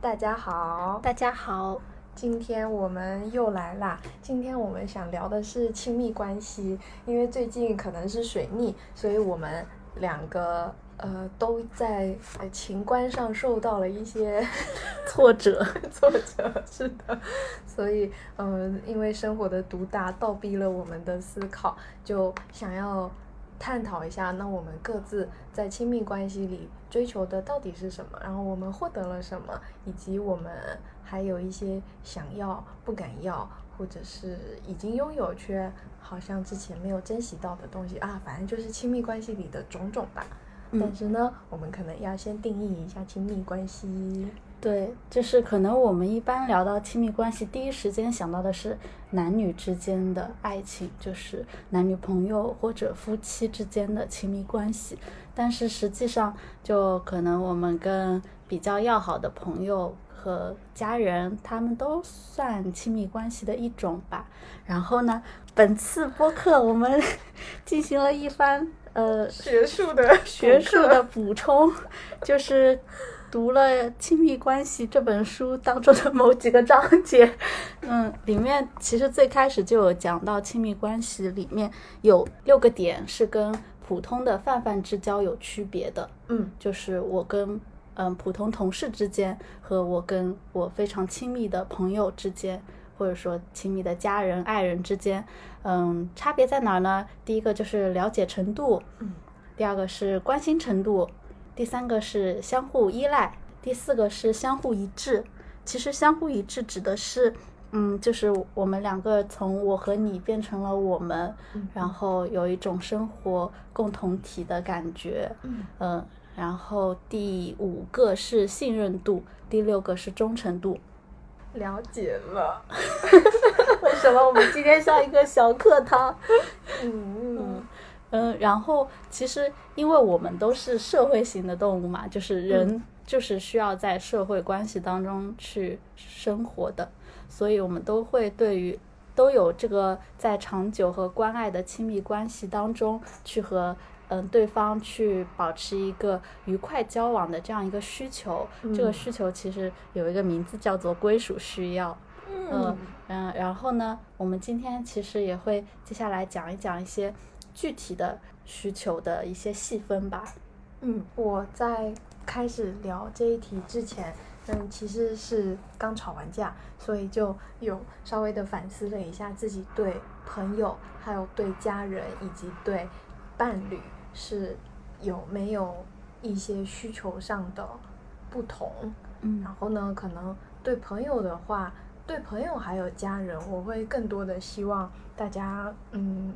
大家好，大家好，今天我们又来啦。今天我们想聊的是亲密关系，因为最近可能是水逆，所以我们两个呃都在呃情关上受到了一些 挫折，挫折是的，所以嗯、呃，因为生活的毒打倒逼了我们的思考，就想要探讨一下，那我们各自在亲密关系里追求的到底是什么，然后我们获得了什么，以及我们还有一些想要不敢要，或者是已经拥有却好像之前没有珍惜到的东西啊，反正就是亲密关系里的种种吧。但是呢，我们可能要先定义一下亲密关系。对，就是可能我们一般聊到亲密关系，第一时间想到的是男女之间的爱情，就是男女朋友或者夫妻之间的亲密关系。但是实际上，就可能我们跟比较要好的朋友和家人，他们都算亲密关系的一种吧。然后呢，本次播客我们 进行了一番呃学术的学术的补充，就是读了《亲密关系》这本书当中的某几个章节。嗯，里面其实最开始就有讲到亲密关系里面有六个点是跟普通的泛泛之交有区别的，嗯就是我跟嗯普通同事之间和我跟我非常亲密的朋友之间。或者说亲密的家人、爱人之间，嗯，差别在哪儿呢？第一个就是了解程度，嗯，第二个是关心程度，第三个是相互依赖，第四个是相互一致。其实相互一致指的是，嗯，就是我们两个从我和你变成了我们，嗯然后有一种生活共同体的感觉，嗯嗯，然后第五个是信任度，第六个是忠诚度。了解了。为什么我们今天像一个小课堂？嗯嗯，然后其实因为我们都是社会型的动物嘛，就是人就是需要在社会关系当中去生活的，所以我们都会对于都有这个在长久和关爱的亲密关系当中去和嗯对方去保持一个愉快交往的这样一个需求。这个嗯需求其实有一个名字叫做归属需要。嗯嗯，然后呢，我们今天其实也会接下来讲一讲一些具体的需求的一些细分吧。嗯，我在开始聊这一题之前，嗯，其实是刚吵完架，所以就有稍微的反思了一下自己对朋友、还有对家人以及对伴侣是有没有一些需求上的不同。嗯然后呢，可能对朋友的话，对朋友还有家人，我会更多的希望大家嗯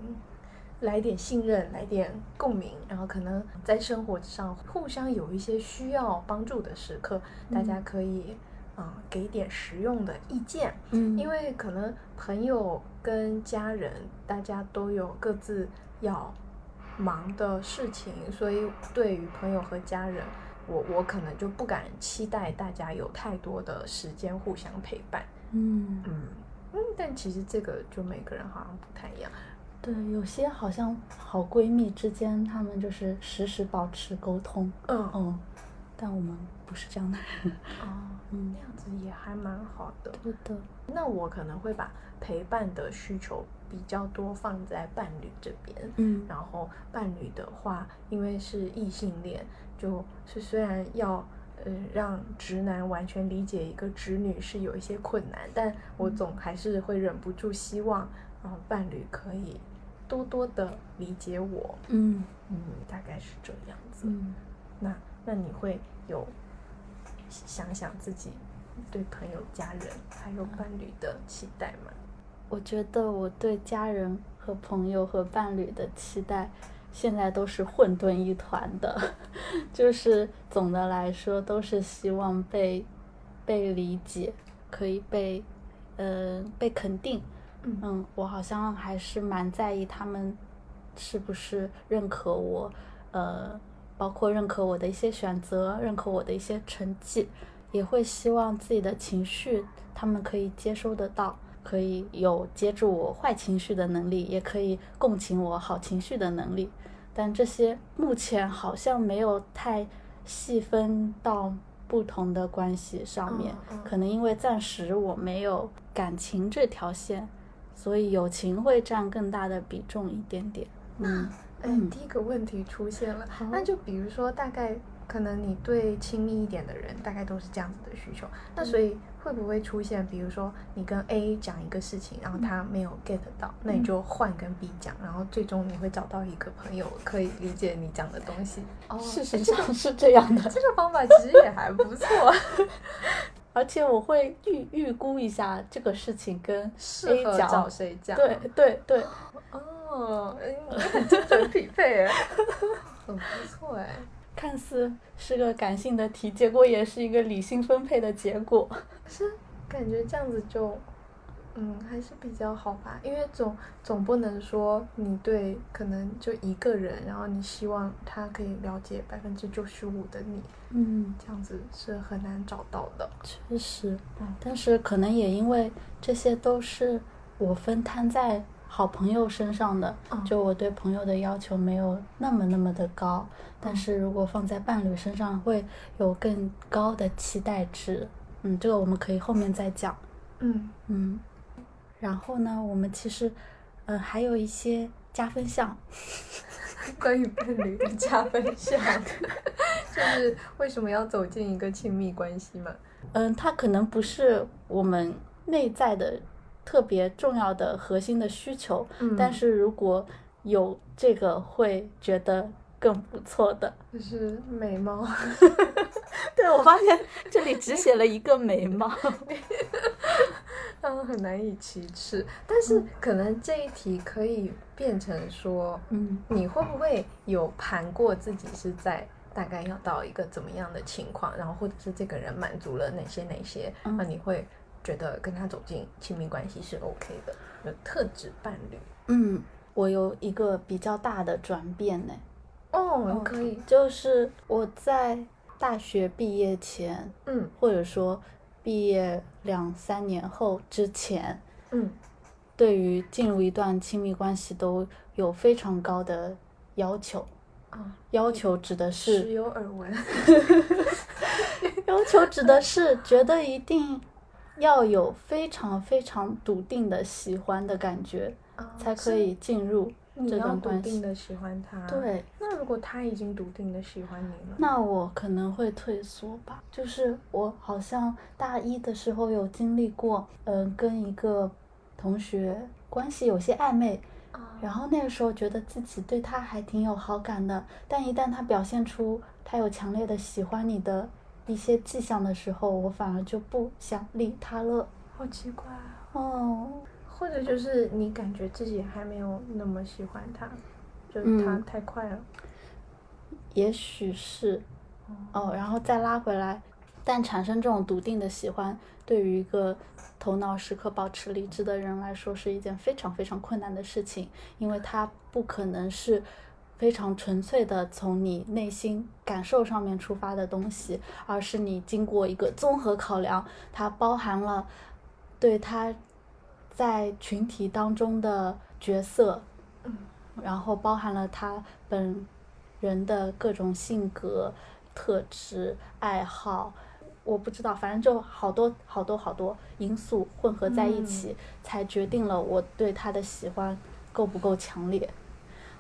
来点信任，来点共鸣，然后可能在生活上互相有一些需要帮助的时刻，大家可以嗯给点实用的意见。嗯因为可能朋友跟家人大家都有各自要忙的事情，所以对于朋友和家人，我我可能就不敢期待大家有太多的时间互相陪伴。嗯，嗯嗯，但其实这个就每个人好像不太一样。对，有些好像好闺蜜之间，她们就是时时保持沟通。嗯嗯，但我们不是这样的人。哦，嗯那样子也还蛮好的。对的。那我可能会把陪伴的需求比较多放在伴侣这边。嗯然后伴侣的话，因为是异性恋，就是虽然要呃让直男完全理解一个直女是有一些困难，但我总还是会忍不住希望，嗯、伴侣可以多多的理解我。嗯嗯，大概是这样子。嗯。那那你会有想想自己对朋友、家人还有伴侣的期待吗？我觉得我对家人和朋友和伴侣的期待，现在都是混沌一团的，就是总的来说都是希望被被理解，可以被呃被肯定。嗯嗯，我好像还是蛮在意他们是不是认可我，呃，包括认可我的一些选择，认可我的一些成绩，也会希望自己的情绪他们可以接收得到，可以有接住我坏情绪的能力，也可以共情我好情绪的能力。但这些目前好像没有太细分到不同的关系上面，嗯嗯可能因为暂时我没有感情这条线，所以友情会占更大的比重一点点。嗯哎，嗯第一个问题出现了好，那就比如说，大概可能你对亲密一点的人，大概都是这样子的需求。那所以会不会出现，比如说你跟 A 讲一个事情，然后他没有 get 到，那你就换跟 B 讲，然后最终你会找到一个朋友可以理解你讲的东西。哦，事实上是这样的，这个方法其实也还不错，而且我会预预估一下这个事情跟适 A 合讲，找谁讲？对对对，哦，精准匹配哎，很不错哎。看似是个感性的题，结果也是一个理性分配的结果。是感觉这样子就，嗯，还是比较好吧，因为总总不能说你对可能就一个人，然后你希望他可以了解百分之九十五的你，嗯，这样子是很难找到的。确实，嗯但是可能也因为这些都是我分摊在好朋友身上的，嗯就我对朋友的要求没有那么那么的高，但嗯是如果放在伴侣身上，会有更高的期待值。嗯，这个我们可以后面再讲。嗯嗯，然后呢，我们其实，呃，还有一些加分项。关于伴侣的加分项，就是为什么要走进一个亲密关系嘛？嗯，它可能不是我们内在的特别重要的核心的需求，嗯但是如果有这个，会觉得更不错的。就是美貌，对，我发现这里只写了一个眉毛。嗯，很难以启齿。但是可能这一题可以变成说，嗯你会不会有盘过自己是在大概要到一个怎么样的情况，然后或者是这个人满足了哪些哪些，嗯那你会觉得跟他走进亲密关系是 OK 的，有特指伴侣。嗯，我有一个比较大的转变呢，哦，可以，就是我在大学毕业前，嗯或者说毕业两三年后之前，嗯对于进入一段亲密关系都有非常高的要求。啊，要求指的时是有耳闻。要求指的是觉得一定要有非常非常笃定的喜欢的感觉，啊才可以进入这你要笃段关系。定的喜欢他。对，那如果他已经笃定的喜欢你了，那我可能会退缩吧。就是我好像大一的时候有经历过，嗯、跟一个同学关系有些暧昧，啊然后那个时候觉得自己对他还挺有好感的，但一旦他表现出他有强烈的喜欢你的一些迹象的时候，我反而就不想理他了。好奇怪啊。哦，或者就是你感觉自己还没有那么喜欢他，就是他嗯太快了。也许是，哦，然后再拉回来，但产生这种笃定的喜欢，对于一个头脑时刻保持理智的人来说，是一件非常非常困难的事情，因为他不可能是非常纯粹的从你内心感受上面出发的东西，而是你经过一个综合考量，它包含了对他在群体当中的角色，嗯然后包含了他本人的各种性格特质、爱好，我不知道，反正就好多好多好多因素混合在一起，才决定了我对他的喜欢够不够强烈。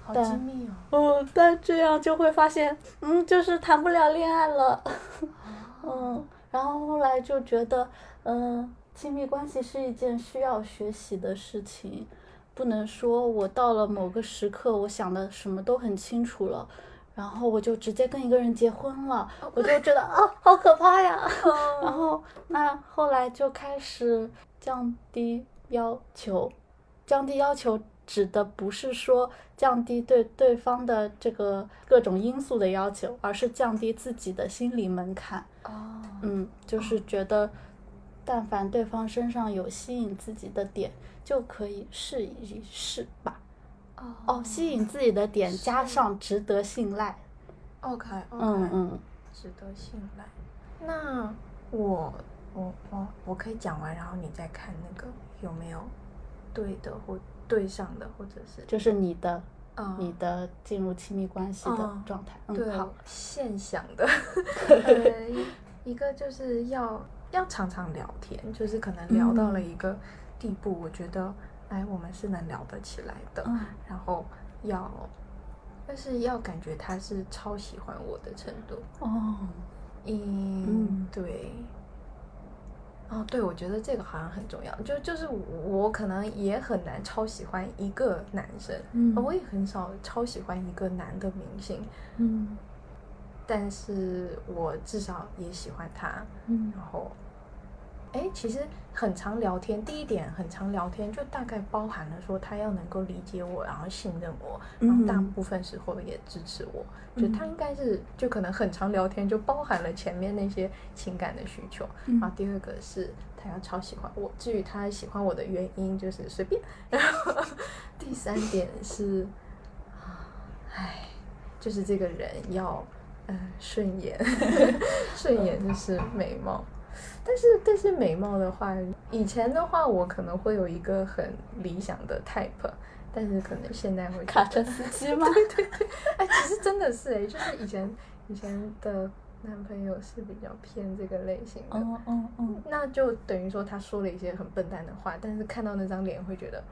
好精密哦。哦，但这样就会发现，嗯，就是谈不了恋爱了。嗯，然后后来就觉得，嗯、亲密关系是一件需要学习的事情，不能说我到了某个时刻，我想的什么都很清楚了，然后我就直接跟一个人结婚了，我就觉得啊，好可怕呀。然后那后来就开始降低要求，降低要求指的不是说降低对对方的这个各种因素的要求，而是降低自己的心理门槛。哦，嗯，就是觉得，但凡对方身上有吸引自己的点，就可以试一试吧。哦哦，吸引自己的点加上值得信赖。OK 嗯嗯，值得信赖。那我我我我可以讲完，然后你再看那个有没有对的或对上的，或者是就是你的啊你的进入亲密关系的嗯状态。对嗯，好，现想的。呃一个就是要要常常聊天，就是可能聊到了一个地步，我觉得哎，我们是能聊得起来的。嗯然后要，但是要感觉他是超喜欢我的程度。哦，嗯，嗯对。哦，对，我觉得这个好像很重要。就就是我我可能也很难超喜欢一个男生，嗯我也很少超喜欢一个男的明星，嗯但是我至少也喜欢他。嗯然后，哎，其实很常聊天。第一点，很常聊天，就大概包含了说他要能够理解我，然后信任我，然后大嗯部分时候也支持我。嗯就他应该是，就可能很常聊天，就包含了前面那些情感的需求。嗯然后第二个是他要超喜欢我，至于他喜欢我的原因，就是随便。然后第三点是，啊，唉，就是这个人要，呃，顺眼，顺眼就是美貌。但是但是美貌的话，以前的话我可能会有一个很理想的 type，但是可能现在会卡车司机吗？对对对哎，其实真的是哎，就是以前以前的男朋友是比较偏这个类型的，哦哦哦，那就等于说他说了一些很笨蛋的话，但是看到那张脸会觉得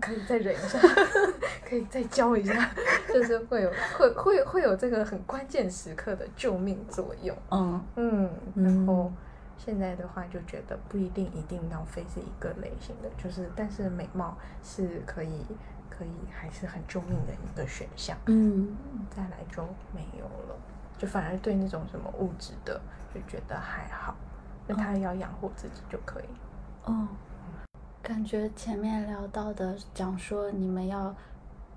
可以再忍一下，可以再教一下，就是会有会会会有这个很关键时刻的救命作用。嗯嗯，然嗯后现在的话就觉得不一定一定要非是一个类型的，就是但是美貌是可以可以还是很救命的一个选项。嗯再来就没有了，就反而对那种什么物质的就觉得还好，那他要养活自己就可以。哦，感觉前面聊到的讲说你们要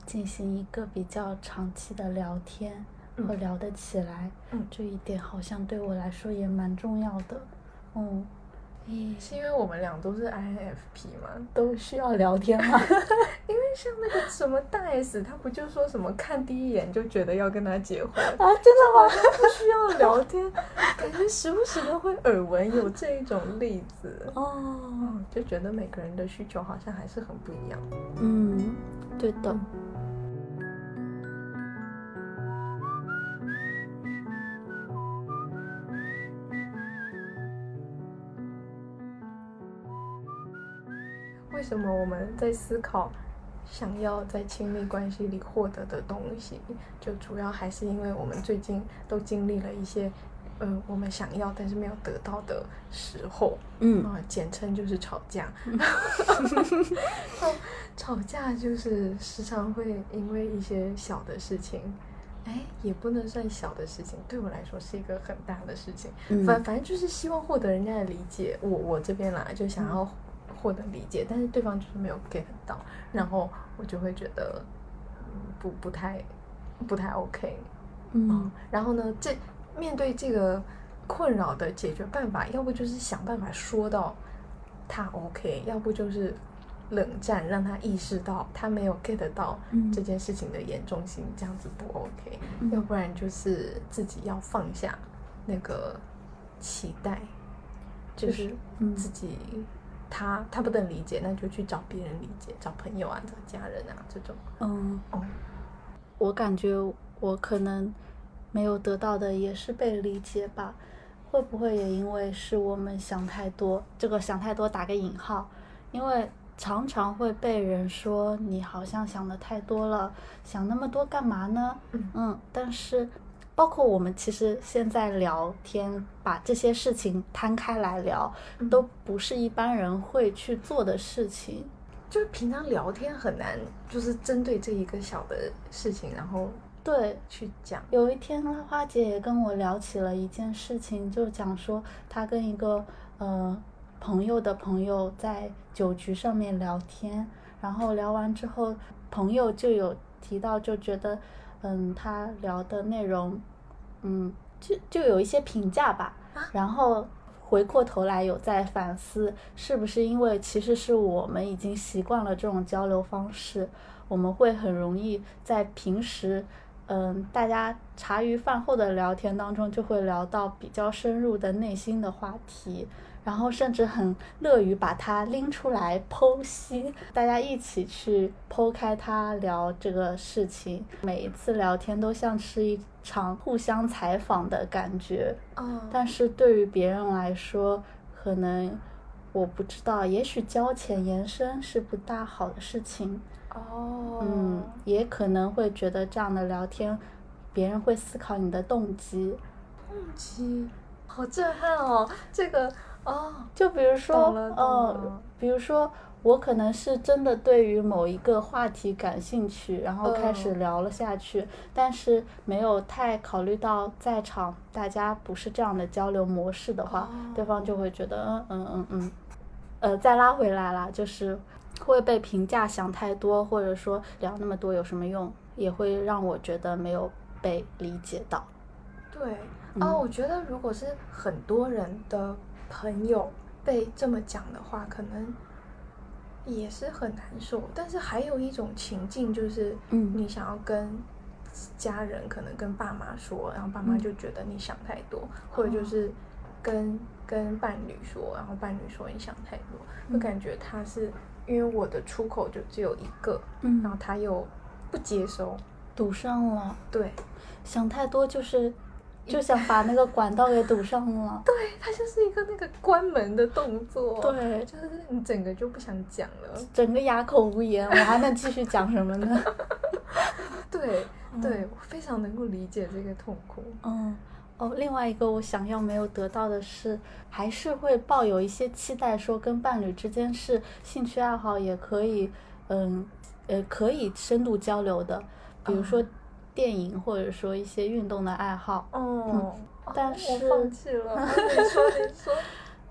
进行一个比较长期的聊天嗯和聊得起来，嗯这一点好像对我来说也蛮重要的。嗯，咦，是因为我们俩都是 INFP 嘛？都需要聊天嘛？因为像那个什么大 S，他不就说什么看第一眼就觉得要跟他结婚，啊，真的吗？不需要聊天，感觉时不时都会耳闻有这一种例子。哦，嗯，就觉得每个人的需求好像还是很不一样。嗯，对的。什么我们在思考想要在亲密关系里获得的东西，就主要还是因为我们最近都经历了一些，呃，我们想要但是没有得到的时候，嗯。啊、简称就是吵架。吵架就是时常会因为一些小的事情，哎，也不能算小的事情，对我来说是一个很大的事情。嗯。反反正就是希望获得人家的理解，我我这边啦就想要获得理解，但是对方就是没有 get 到，然后我就会觉得嗯不不太不太 OK，嗯。然后呢，这面对这个困扰的解决办法，要不就是想办法说到他 OK，要不就是冷战，让他意识到他没有 get 到嗯。这件事情的严重性，这样子不 OK，、嗯。要不然就是自己要放下那个期待，就就是自己。他他不能理解，那就去找别人理解，找朋友啊，找家人啊这种。嗯，哦，我感觉我可能没有得到的也是被理解吧。会不会也因为是我们想太多？这个想太多打个引号，因为常常会被人说你好像想的太多了，想那么多干嘛呢？嗯嗯，但是包括我们其实现在聊天，把这些事情摊开来聊，嗯都不是一般人会去做的事情。就是平常聊天很难，就是针对这一个小的事情，然后对，去讲。有一天，花姐也跟我聊起了一件事情，就讲说她跟一个呃朋友的朋友在酒局上面聊天，然后聊完之后，朋友就有提到，就觉得嗯，他聊的内容，嗯，就就有一些评价吧，然后。回过头来有在反思，是不是因为其实是我们已经习惯了这种交流方式，我们会很容易在平时嗯，大家茶余饭后的聊天当中就会聊到比较深入的内心的话题，然后甚至很乐于把它拎出来剖析，大家一起去剖开它聊这个事情。每一次聊天都像是一场互相采访的感觉。嗯，但是对于别人来说，可能我不知道，也许交浅言深是不大好的事情。哦，嗯，也可能会觉得这样的聊天，别人会思考你的动机。动机，好震撼哦！这个哦，就比如说懂了，懂呃，比如说我可能是真的对于某一个话题感兴趣，然后开始嗯。聊了下去，但是没有太考虑到在场大家不是这样的交流模式的话，对方就会觉得嗯嗯嗯嗯，呃，再拉回来啦，就是会被评价想太多，或者说聊那么多有什么用，也会让我觉得没有被理解到。对，嗯。哦，我觉得如果是很多人的朋友被这么讲的话，可能也是很难受。但是还有一种情境，就是嗯。你想要跟家人，可能跟爸妈说，然后爸妈嗯就觉得你想太多，或者就是跟跟伴侣说，然后伴侣说你想太多，就嗯感觉他是因为我的出口就只有一个，然后嗯，他又不接收，堵上了，对。想太多就是就想把那个管道给堵上了。对，它就是一个那个关门的动作，对就是你整个就不想讲了。整个哑口无言，我还能继续讲什么呢？对，对，我非常能够理解这个痛苦。嗯，哦，另外一个我想要没有得到的是，还是会抱有一些期待，说跟伴侣之间是兴趣爱好也可以，嗯，呃，可以深度交流的，比如说电影或者说一些运动的爱好。哦，但是我放弃了。说，你说。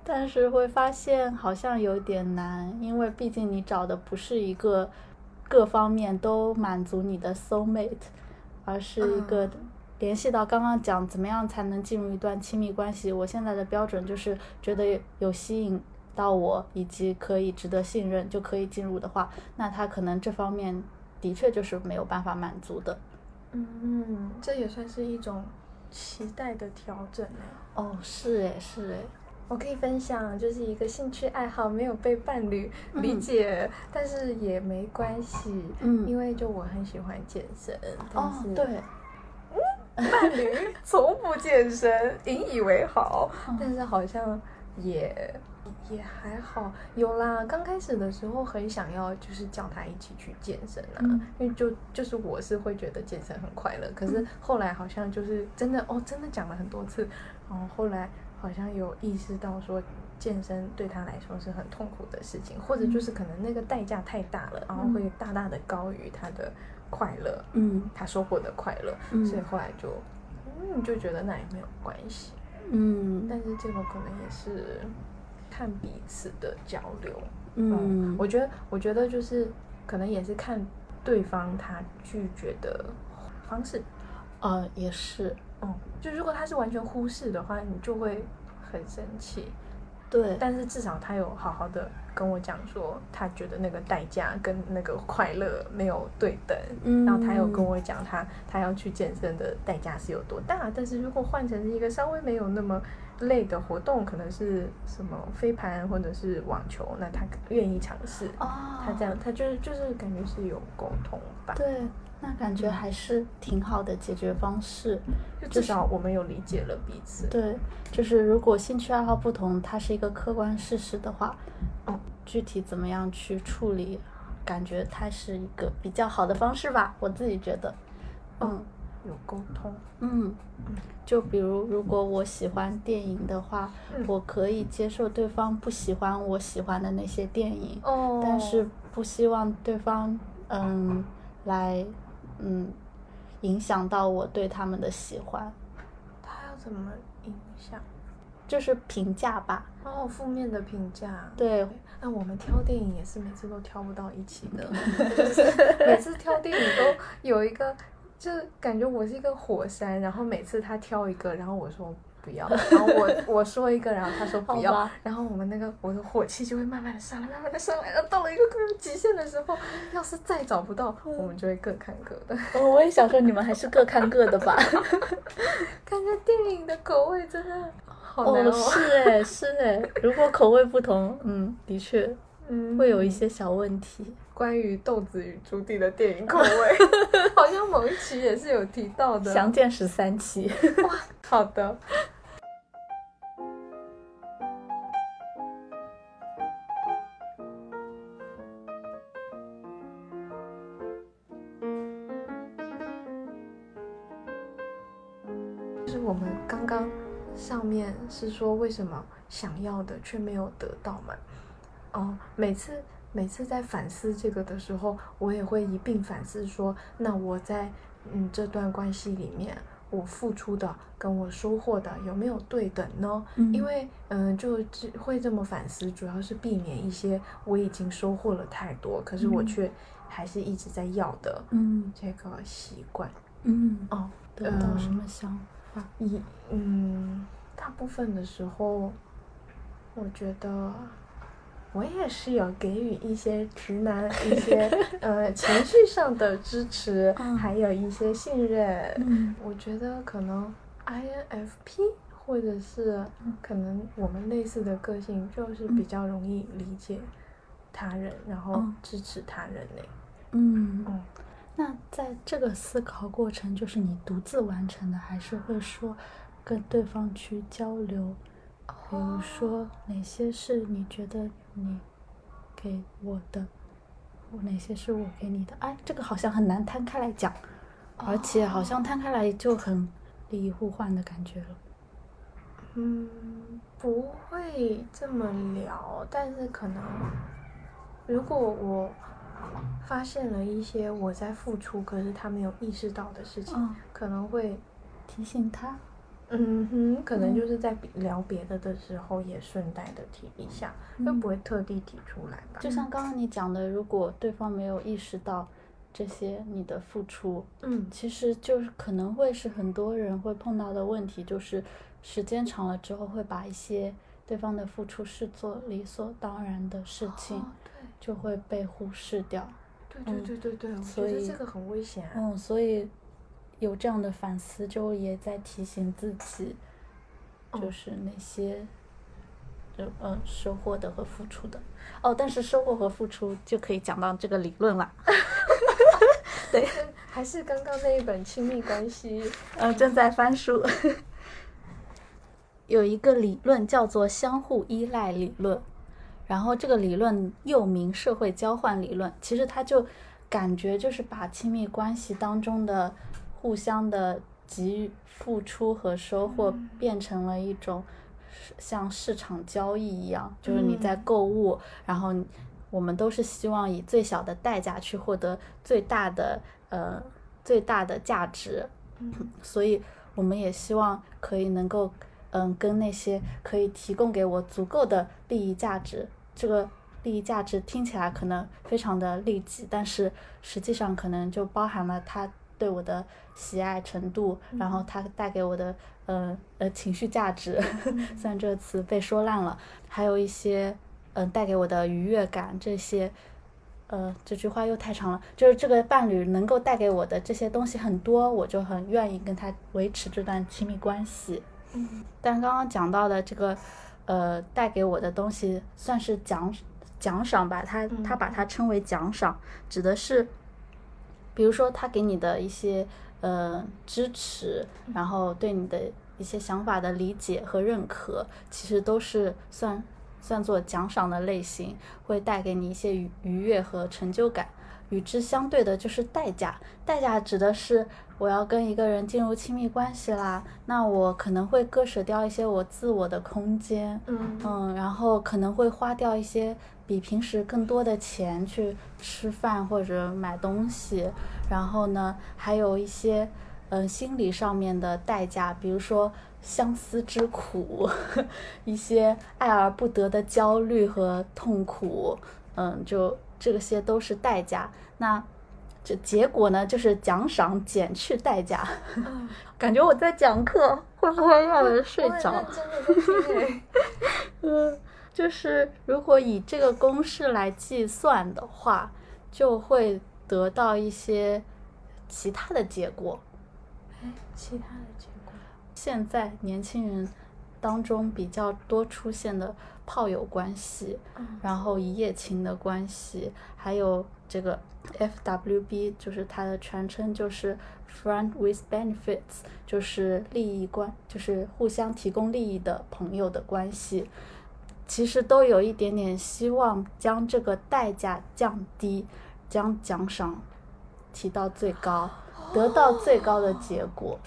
但是会发现好像有点难，因为毕竟你找的不是一个各方面都满足你的 soul mate，而是一个嗯联系到刚刚讲怎么样才能进入一段亲密关系。我现在的标准就是觉得有吸引到我，以及可以值得信任就可以进入的话，那他可能这方面的确就是没有办法满足的。嗯，这也算是一种期待的调整呢。哦，是诶，是诶。我可以分享，就是一个兴趣爱好没有被伴侣理解，但是也没关系，嗯因为就我很喜欢健身，但哦是，对，伴侣 从不健身，引以为豪，嗯但是好像也也还好。有啦，刚开始的时候很想要，就是叫他一起去健身啊，嗯因为就就是我是会觉得健身很快乐，可是后来好像就是真的哦，真的讲了很多次，然后后来好像有意识到说。健身对他来说是很痛苦的事情，或者就是可能那个代价太大了，然后会大大的高于他的快乐，嗯他收获的快乐，嗯所以后来就嗯就觉得那也没有关系，嗯但是这个可能也是看彼此的交流。嗯，我觉得我觉得就是可能也是看对方他拒绝的方式。呃也是，嗯，就如果他是完全忽视的话，你就会很生气。对，但是至少他有好好的跟我讲说，他觉得那个代价跟那个快乐没有对等，嗯然后他有跟我讲他他要去健身的代价是有多大，但是如果换成一个稍微没有那么累的活动，可能是什么飞盘或者是网球，那他愿意尝试。哦，他这样，他就是就是感觉是有沟通吧，对，那感觉还是挺好的解决方式。就至少我们有理解了彼此。对，就是如果兴趣爱好不同，它是一个客观事实的话，嗯，具体怎么样去处理，感觉它是一个比较好的方式吧，我自己觉得。嗯有沟通，嗯，就比如如果我喜欢电影的话，嗯我可以接受对方不喜欢我喜欢的那些电影，哦但是不希望对方嗯来嗯影响到我对他们的喜欢，他要怎么影响？就是评价吧。哦，负面的评价。对，那我们挑电影也是每次都挑不到一起的，就 是每次挑电影都有一个，就是感觉我是一个火山，然后每次他挑一个，然后我说不要，然后我我说一个，然后他说不要，然后我们那个我的火气就会慢慢的上来，慢慢的上来，然后到了一个极限的时候，要是再找不到，我们就会各看各的。哦，我也想说你们还是各看各的吧。感觉电影的口味真的好难哦，哦。是哎，是哎，如果口味不同，嗯，的确嗯会有一些小问题。关于豆子与朱棣的电影口味，好像某一期也是有提到的。详见十三期。好的。就是我们刚刚上面是说为什么想要的却没有得到嘛？哦，每次每次在反思这个的时候，我也会一并反思说，那我在嗯这段关系里面，我付出的跟我收获的有没有对等呢？嗯因为嗯，就只会这么反思，主要是避免一些我已经收获了太多，可是我嗯却还是一直在要的嗯这个习惯。嗯，哦，得到什么想法？一嗯，大部分的时候，我觉得我也是有给予一些直男一些 呃情绪上的支持，嗯还有一些信任。嗯我觉得可能 INFP 或者是可能我们类似的个性，就是比较容易理解他人，然后嗯支持他人呢。嗯嗯那在这个思考过程，就是你独自完成的，还是会说跟对方去交流？比如说哪些是你觉得你给我的，或哪些是我给你的？哎，这个好像很难摊开来讲，而且好像摊开来就很利益互换的感觉了。嗯，不会这么聊，但是可能，如果我发现了一些我在付出，可是他没有意识到的事情，嗯，可能会，提醒他。嗯哼，可能嗯就是在聊别的的时候也顺带的提一下，又嗯不会特地提出来吧？就像刚刚你讲的，如果对方没有意识到这些你的付出，嗯其实就是可能会是很多人会碰到的问题，就是时间长了之后会把一些对方的付出视作理所当然的事情，哦就会被忽视掉。对对对对对对，我觉所以得这个很危险啊。嗯，所以有这样的反思，就也在提醒自己，就嗯是那些。就嗯，收获的和付出的哦，但是收获和付出就可以讲到这个理论了。对，还是刚刚那一本亲密关系，呃，正在翻书。有一个理论叫做相互依赖理论，然后这个理论又名社会交换理论。其实它就感觉就是把亲密关系当中的互相的给予、付出和收获变成了一种像市场交易一样，就是你在购物，然后我们都是希望以最小的代价去获得最大的呃最大的价值，所以我们也希望可以能够嗯跟那些可以提供给我足够的利益价值，这个利益价值听起来可能非常的利己，但是实际上可能就包含了他对我的喜爱程度，然后他带给我的呃呃情绪价值，虽然这个词被说烂了，还有一些嗯、呃带给我的愉悦感这些。呃，这句话又太长了。就是这个伴侣能够带给我的这些东西很多，我就很愿意跟他维持这段亲密关系。嗯但刚刚讲到的这个，呃，带给我的东西算是奖奖赏吧，他他把它称为奖赏，指的是，比如说他给你的一些呃支持，然后对你的一些想法的理解和认可，其实都是算算作奖赏的类型，会带给你一些愉愉悦和成就感。与之相对的就是代价，代价指的是我要跟一个人进入亲密关系啦，那我可能会割舍掉一些我自我的空间，嗯嗯，然后可能会花掉一些比平时更多的钱去吃饭或者买东西，然后呢，还有一些嗯心理上面的代价，比如说相思之苦，一些爱而不得的焦虑和痛苦，嗯，就这些都是代价。那这结果呢，就是奖赏减去代价。感觉我在讲课，会不会让人睡着？嗯，就是如果以这个公式来计算的话，就会得到一些其他的结果。哎，其他的结果？现在年轻人当中比较多出现的炮友关系，然后一夜情的关系，还有这个。F.W.B 就是它的全称，就是 Friend with Benefits，就是利益关，就是互相提供利益的朋友的关系。其实都有一点点希望将这个代价降低，将奖赏提到最高，得到最高的结果。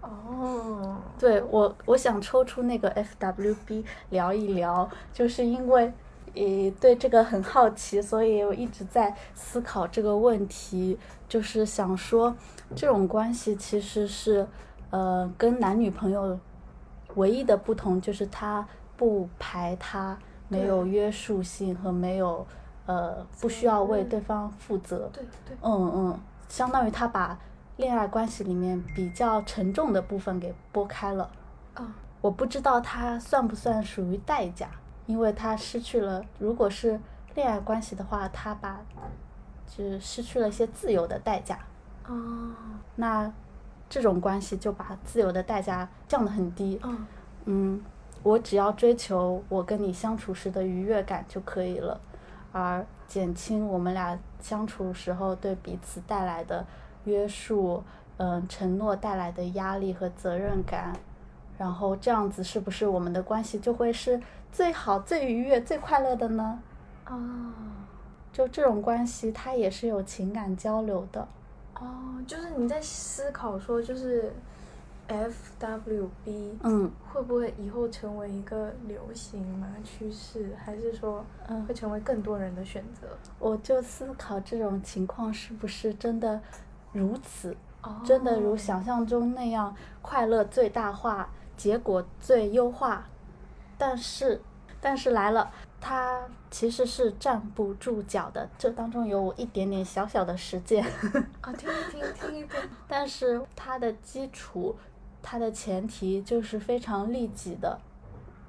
哦，对我，我想抽出那个 F.W.B 聊一聊，就是因为。也对这个很好奇，所以我一直在思考这个问题，就是想说，这种关系其实是，呃，跟男女朋友唯一的不同就是他不排他，没有约束性和没有，呃，不需要为对方负责。对对。嗯嗯，相当于他把恋爱关系里面比较沉重的部分给拨开了。啊。我不知道他算不算属于代价。因为他失去了，如果是恋爱关系的话，他把就失去了一些自由的代价。哦。那这种关系就把自由的代价降得很低。嗯。嗯，我只要追求我跟你相处时的愉悦感就可以了，而减轻我们俩相处时候对彼此带来的约束，嗯，承诺带来的压力和责任感。然后这样子是不是我们的关系就会是最好、最愉悦、最快乐的呢？哦，就这种关系，它也是有情感交流的。哦，就是你在思考说，就是 F W B，嗯，会不会以后成为一个流行嘛趋势，还是说会成为更多人的选择？我就思考这种情况是不是真的如此，真的如想象中那样快乐最大化。结果最优化，但是，但是来了，它其实是站不住脚的。这当中有我一点点小小的实践。啊，听一听，听一听。但是它的基础，它的前提就是非常利己的。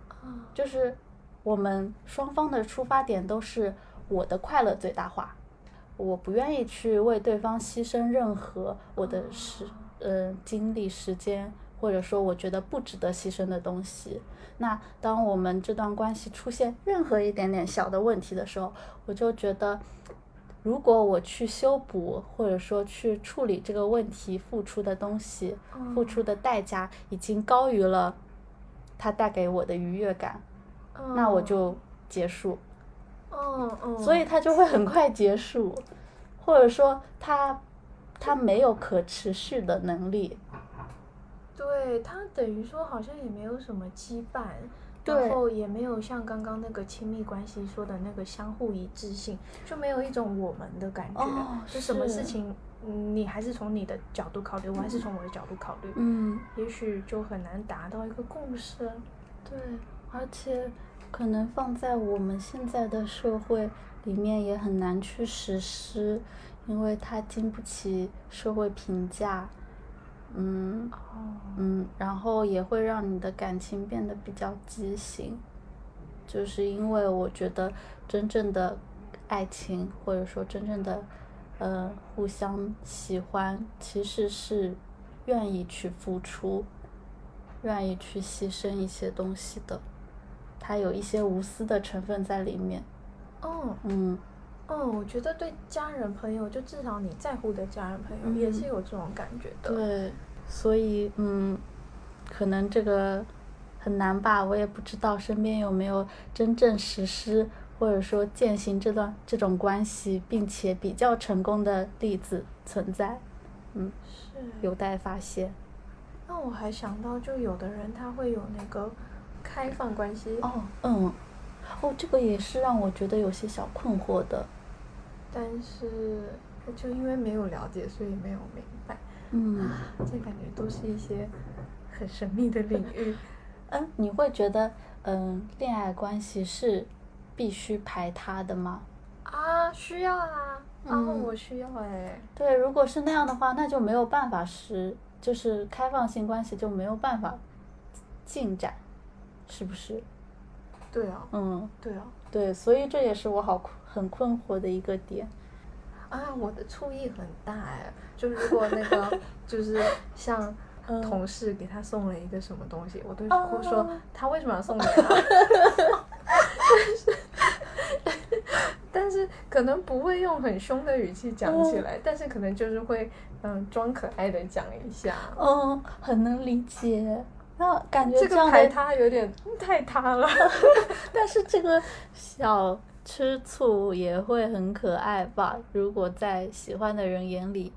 啊。就是我们双方的出发点都是我的快乐最大化，我不愿意去为对方牺牲任何我的时，呃，精力时间。或者说，我觉得不值得牺牲的东西。那当我们这段关系出现任何一点点小的问题的时候，我就觉得，如果我去修补，或者说去处理这个问题，付出的东西，付出的代价已经高于了它带给我的愉悦感，那我就结束。嗯嗯。所以它就会很快结束，或者说它它没有可持续的能力。对它等于说好像也没有什么羁绊，然后也没有像刚刚那个亲密关系说的那个相互一致性，就没有一种我们的感觉。哦，就什么事情，你还是从你的角度考虑，我还是从我的角度考虑。嗯。也许就很难达到一个共识。对，而且可能放在我们现在的社会里面也很难去实施，因为它经不起社会评价。嗯，嗯，然后也会让你的感情变得比较畸形，就是因为我觉得真正的爱情或者说真正的，呃，互相喜欢其实是愿意去付出，愿意去牺牲一些东西的，它有一些无私的成分在里面。哦，嗯。哦，我觉得对家人朋友，就至少你在乎的家人朋友，也是有这种感觉的。对，所以嗯，可能这个很难吧，我也不知道身边有没有真正实施或者说践行这段这种关系，并且比较成功的例子存在。嗯，是有待发现。那我还想到，就有的人他会有那个开放关系。哦，嗯，哦，这个也是让我觉得有些小困惑的。但是，就因为没有了解，所以没有明白。嗯，这感觉都是一些很神秘的领域。嗯，你会觉得，嗯，恋爱关系是必须排他的吗？啊，需要啊。啊，我需要哎。对，如果是那样的话，那就没有办法是，就是开放性关系就没有办法进展，是不是？对啊。嗯。对啊。对，所以这也是我好很困惑的一个点。啊，我的醋意很大哎，就如果那个 就是像同事给他送了一个什么东西，我都会说他为什么要送给他？但是 但是可能不会用很凶的语气讲起来，但是可能就是会嗯装可爱的讲一下。嗯，很能理解。那感觉这个排他有点太他了，但是这个小。吃醋也会很可爱吧？如果在喜欢的人眼里，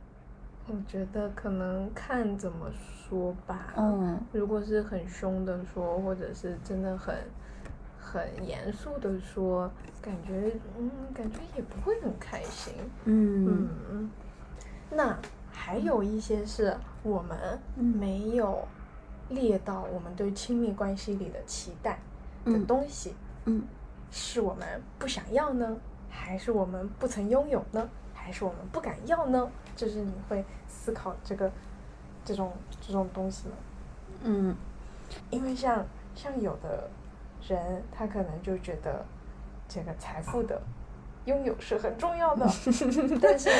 我觉得可能看怎么说吧。嗯，如果是很凶的说，或者是真的很很严肃的说，感觉嗯，感觉也不会很开心。嗯嗯。那还有一些是我们没有列到我们对亲密关系里的期待的东西。嗯。是我们不想要呢，还是我们不曾拥有呢，还是我们不敢要呢？就是你会思考这个这种这种东西吗？嗯，因为像像有的人，他可能就觉得这个财富的拥有是很重要的，但是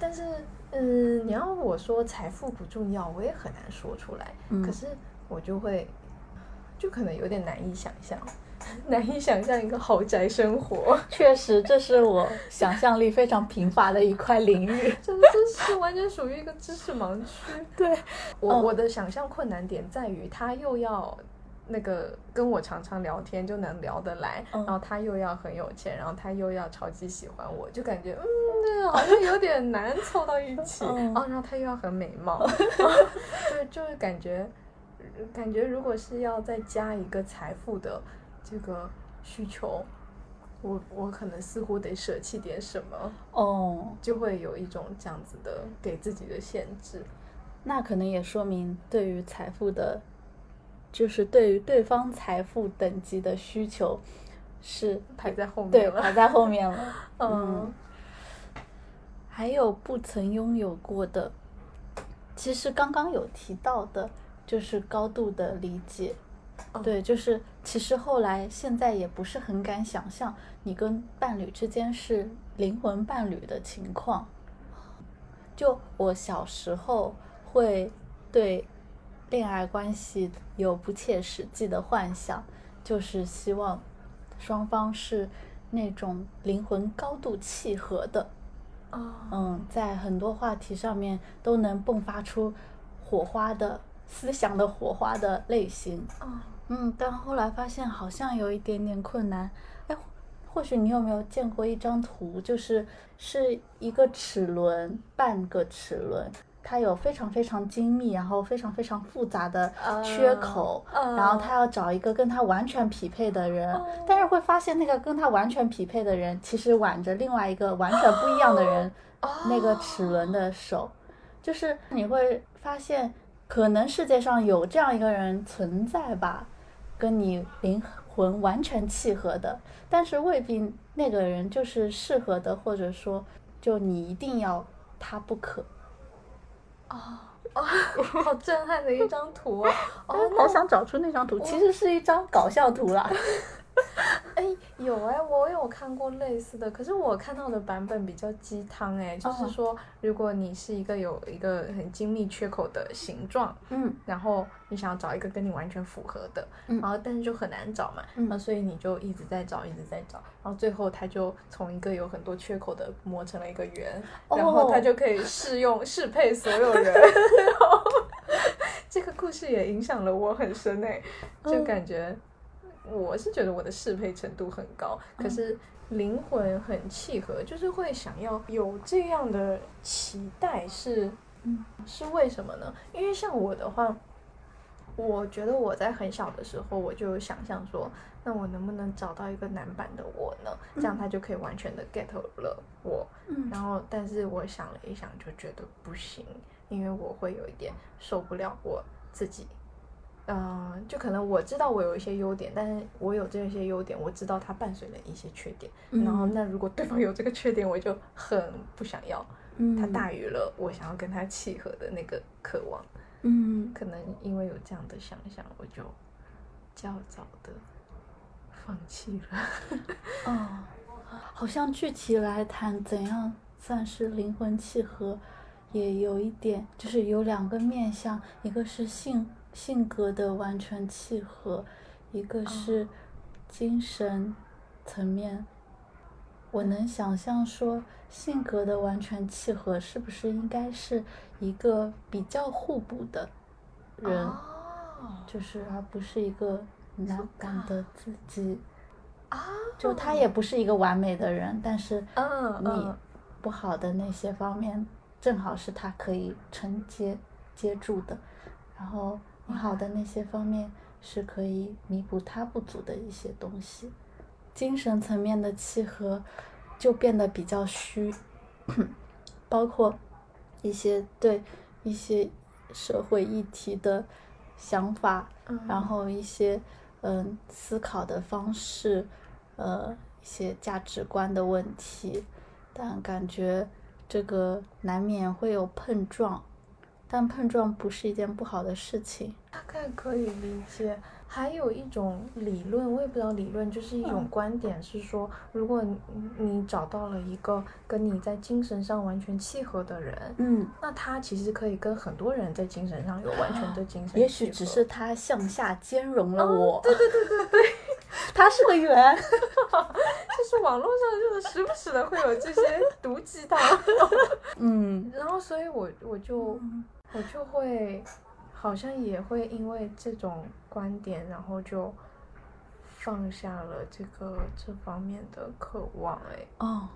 但是嗯，你要我说财富不重要，我也很难说出来。可是我就会就可能有点难以想象。难以想象一个豪宅生活，确实，这是我想象力非常贫乏的一块领域。这这是完全属于一个知识盲区。对我我的想象困难点在于，他又要那个跟我常常聊天就能聊得来，然后他又要很有钱，然后他又要超级喜欢我，就感觉嗯，好像有点难凑到一起。哦，然后他又要很美貌，就就是感觉感觉如果是要再加一个财富的。这个需求，我我可能似乎得舍弃点什么哦，就会有一种这样子的给自己的限制。那可能也说明对于财富的，就是对于对方财富等级的需求是排在后面，对，排在后面了。嗯，还有不曾拥有过的，其实刚刚有提到的，就是高度的理解。对，就是其实后来现在也不是很敢想象你跟伴侣之间是灵魂伴侣的情况。就我小时候会对恋爱关系有不切实际的幻想，就是希望双方是那种灵魂高度契合的，嗯，在很多话题上面都能迸发出火花的。思想的火花的类型，嗯，但后来发现好像有一点点困难。哎，或许你有没有见过一张图，就是是一个齿轮，半个齿轮，它有非常非常精密，然后非常非常复杂的缺口，然后他要找一个跟他完全匹配的人，但是会发现那个跟他完全匹配的人，其实挽着另外一个完全不一样的人，那个齿轮的手，就是你会发现。可能世界上有这样一个人存在吧，跟你灵魂完全契合的，但是未必那个人就是适合的，或者说，就你一定要他不可。啊啊，好震撼的一张图啊！哦，好想找出那张图，其实是一张搞笑图啦。哎，有哎，我有看过类似的，可是我看到的版本比较鸡汤哎，就是说，如果你是一个有一个很精密缺口的形状，嗯，然后你想要找一个跟你完全符合的，嗯，然后但是就很难找嘛，嗯，所以你就一直在找，一直在找，然后最后他就从一个有很多缺口的磨成了一个圆，然后他就可以适用适配所有人，这个故事也影响了我很深哎，就感觉。我是觉得我的适配程度很高，可是灵魂很契合，就是会想要有这样的期待，是，是为什么呢？因为像我的话，我觉得我在很小的时候我就想象说，那我能不能找到一个男版的我呢？这样他就可以完全的 get 了我。然后，但是我想了一想，就觉得不行，因为我会有一点受不了我自己。嗯，就可能我知道我有一些优点，但是我有这些优点，我知道它伴随了一些缺点。然后，那如果对方有这个缺点，我就很不想要。嗯，它大于了我想要跟他契合的那个渴望。嗯，可能因为有这样的想象，我就较早的放弃了。哦，好像具体来谈怎样算是灵魂契合，也有一点，就是有两个面向，一个是性性格的完全契合，一个是精神层面。我能想象说，性格的完全契合是不是应该是一个比较互补的人，就是而不是一个难感的自己啊？就他也不是一个完美的人，但是嗯你不好的那些方面，正好是他可以承接接住的，然后你好的那些方面是可以弥补他不足的一些东西。精神层面的契合就变得比较虚，包括一些对一些社会议题的想法，然后一些嗯思考的方式，呃一些价值观的问题，但感觉这个难免会有碰撞，但碰撞不是一件不好的事情。大概可以理解。还有一种理论，我也不知道理论，就是一种观点，是说，如果你找到了一个跟你在精神上完全契合的人，嗯，那他其实可以跟很多人在精神上有完全的精神。也许只是他向下兼容了我。对对对对对，他是个圆。就是网络上就是时不时的会有这些毒鸡汤。嗯，然后所以我我就我就会。好像也会因为这种观点，然后就放下了这个这方面的渴望，哎，哦，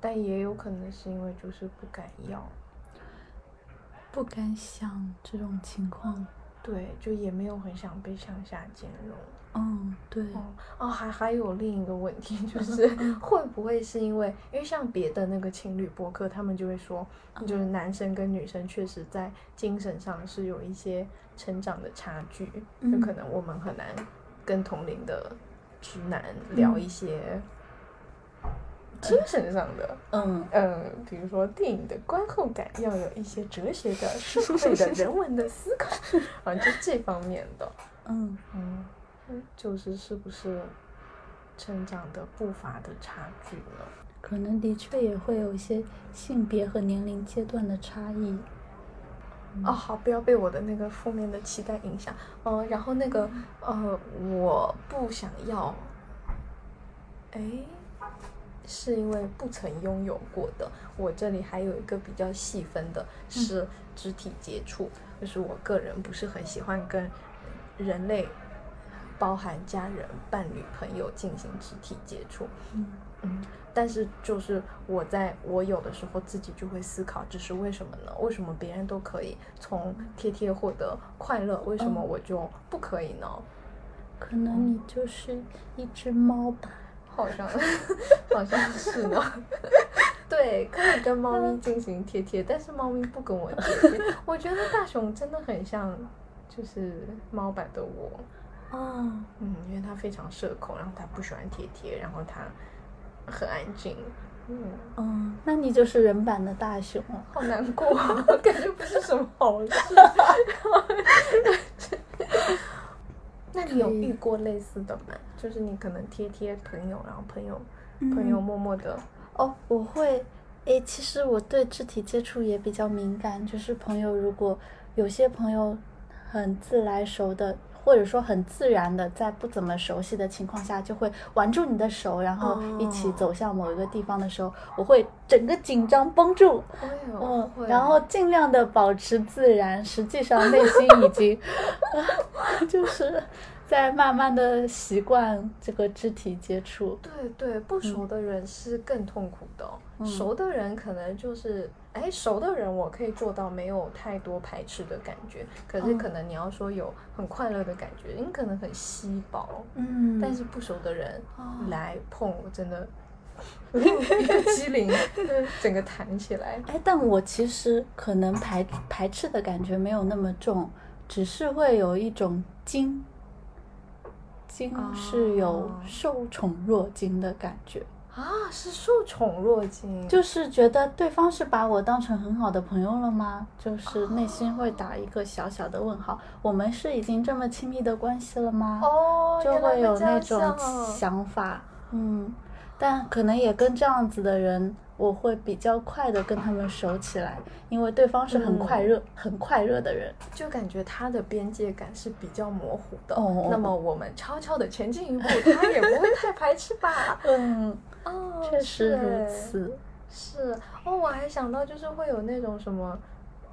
但也有可能是因为就是不敢要，不敢想这种情况，对，就也没有很想被向下兼容。嗯，对。哦，还还有另一个问题，就是 会不会是因为，因为像别的那个情侣博客，他们就会说，就是男生跟女生确实在精神上是有一些成长的差距，就可能我们很难跟同龄的直男聊一些精神上的，嗯。嗯，比如说电影的观后感要有一些哲学的、社会的、人文的思考，啊，就这方面的，嗯。嗯。就是是不是成长的步伐的差距了？可能的确也会有一些性别和年龄阶段的差异。哦，好，不要被我的那个负面的期待影响。嗯，然后那个呃，我不想要，哎，是因为不曾拥有过的。我这里还有一个比较细分的是肢体接触，就是我个人不是很喜欢跟人类。包含家人、伴侣、朋友进行肢体接触，嗯嗯，但是就是我在我有的时候自己就会思考，这是为什么呢？为什么别人都可以从贴贴获得快乐，为什么我就不可以呢？可能你就是一只猫吧，好像 好像是呢。对，可以跟猫咪进行贴贴，但是猫咪不跟我贴贴。我觉得大熊真的很像，就是猫版的我。哦，嗯，因为他非常社恐，然后他不喜欢贴贴，然后他很安静，嗯，哦，那你就是人版的大熊，好难过，感觉不是什么好事。那你有遇过类似的吗？就是你可能贴贴朋友，然后朋友朋友默默的，哦，我会，诶，其实我对肢体接触也比较敏感，就是朋友如果有些朋友很自来熟的。或者说很自然的，在不怎么熟悉的情况下，就会挽住你的手，然后一起走向某一个地方的时候，我会整个紧张绷住，嗯，然后尽量的保持自然，实际上内心已经，就是。在慢慢的习惯这个肢体接触，对对，不熟的人是更痛苦的，熟的人可能就是，哎，熟的人我可以做到没有太多排斥的感觉，可是可能你要说有很快乐的感觉，你可能很稀薄，嗯，但是不熟的人来碰，我真的 一个机灵，整个弹起来。哎，但我其实可能排排斥的感觉没有那么重。只是会有一种惊，惊是有哦受宠若惊的感觉，啊，是受宠若惊，就是觉得对方是把我当成很好的朋友了吗？就是内心会打一个小小的问号。我们是已经这么亲密的关系了吗？哦，就会有那种想想法，嗯，但可能也跟这样子的人，我会比较快的跟他们熟起来，因为对方是很快嗯热、很快热的人。就感觉他的边界感是比较模糊的。哦那么我们悄悄的前进一步，他也不会太排斥吧？嗯，哦，确实如。此。是哦，我还想到就是会有那种什么。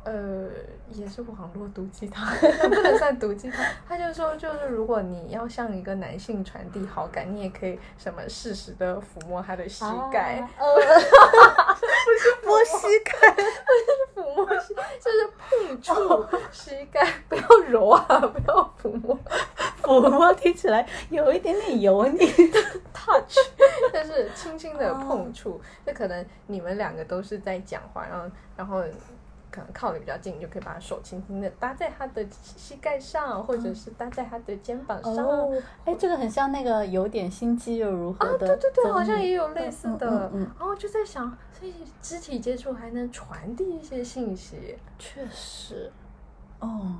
呃，也是网络毒鸡汤，不能算毒鸡汤。他就说，就是如果你要向一个男性传递好感，你也可以什么适时的抚摸他的膝盖，啊 呃，摸膝盖，抚摸膝，就是碰触膝盖，不要揉啊，不要抚摸抚摸听起来有一点点油腻的。touch，但是轻轻的碰触。就可能你们两个都是在讲话，然后然后可能靠的比较近，你就可以把手轻轻的搭在他的膝盖上，或者是搭在他的肩膀上。哦，哎，这个很像那个有点心机又如何啊，的对对对，好像也有类似的。嗯嗯嗯然后就在想，所以肢体接触还能传递一些信息。确实，哦，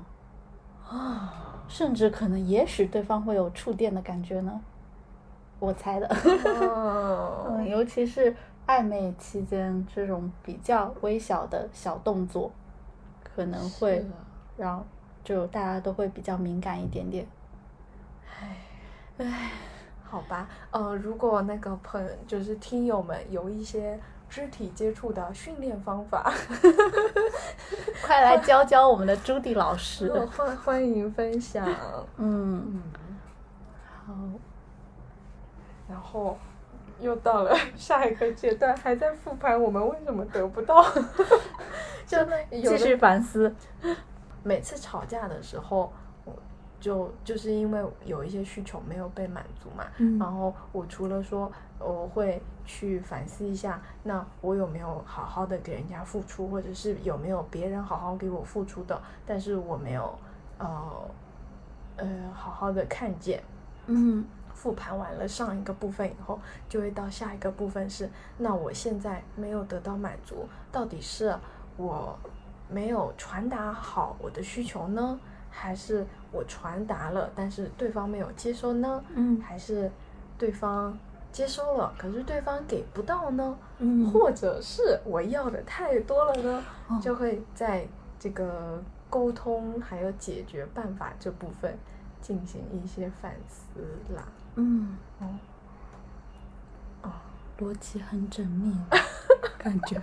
啊，甚至可能，也许对方会有触电的感觉呢，我猜的。哦 嗯，尤其是暧昧期间，这种比较微小的小动作，可能会让就大家都会比较敏感一点点。唉，好吧，呃，如果那个朋就是听友们有一些肢体接触的训练方法 快来教教我们的朱迪老师。呃欢欢迎分享。嗯，嗯，好，然后又到了下一个阶段，还在复盘我们为什么得不到，就继续反思。每次吵架的时候，就就是因为有一些需求没有被满足嘛，嗯然后我除了说我会去反思一下，那我有没有好好的给人家付出，或者是有没有别人好好给我付出的，但是我没有呃呃好好的看见。嗯复盘完了上一个部分以后，就会到下一个部分是，那我现在没有得到满足，到底是我没有传达好我的需求呢，还是我传达了，但是对方没有接收呢？嗯还是对方接收了，可是对方给不到呢？嗯，或者是我要的太多了呢？哦就会在这个沟通还有解决办法这部分进行一些反思啦。嗯，哦，哦，逻辑很缜密，感觉。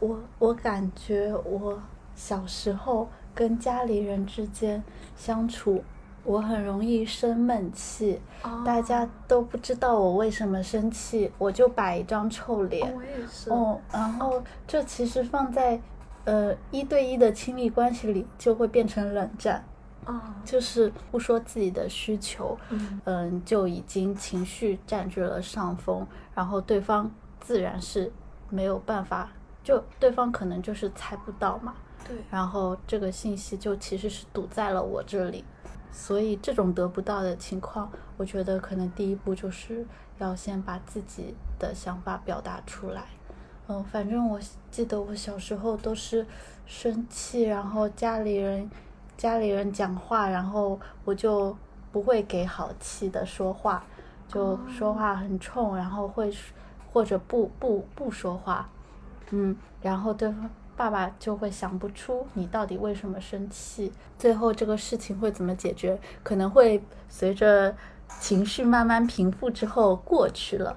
我我感觉我小时候跟家里人之间相处，我很容易生闷气，大家都不知道我为什么生气，我就摆一张臭脸。哦我也是。哦，然后这其实放在呃一对一的亲密关系里，就会变成冷战，啊，就是不说自己的需求，嗯。嗯，就已经情绪占据了上风，然后对方自然是没有办法，就对方可能就是猜不到嘛，对，然后这个信息就其实是堵在了我这里，所以这种得不到的情况，我觉得可能第一步就是要先把自己的想法表达出来。嗯，反正我记得我小时候都是生气，然后家里人家里人讲话，然后我就不会给好气的说话，就说话很冲，然后会或者不不不说话，嗯，然后对方爸爸就会想不出你到底为什么生气，最后这个事情会怎么解决，可能会随着情绪慢慢平复之后过去了，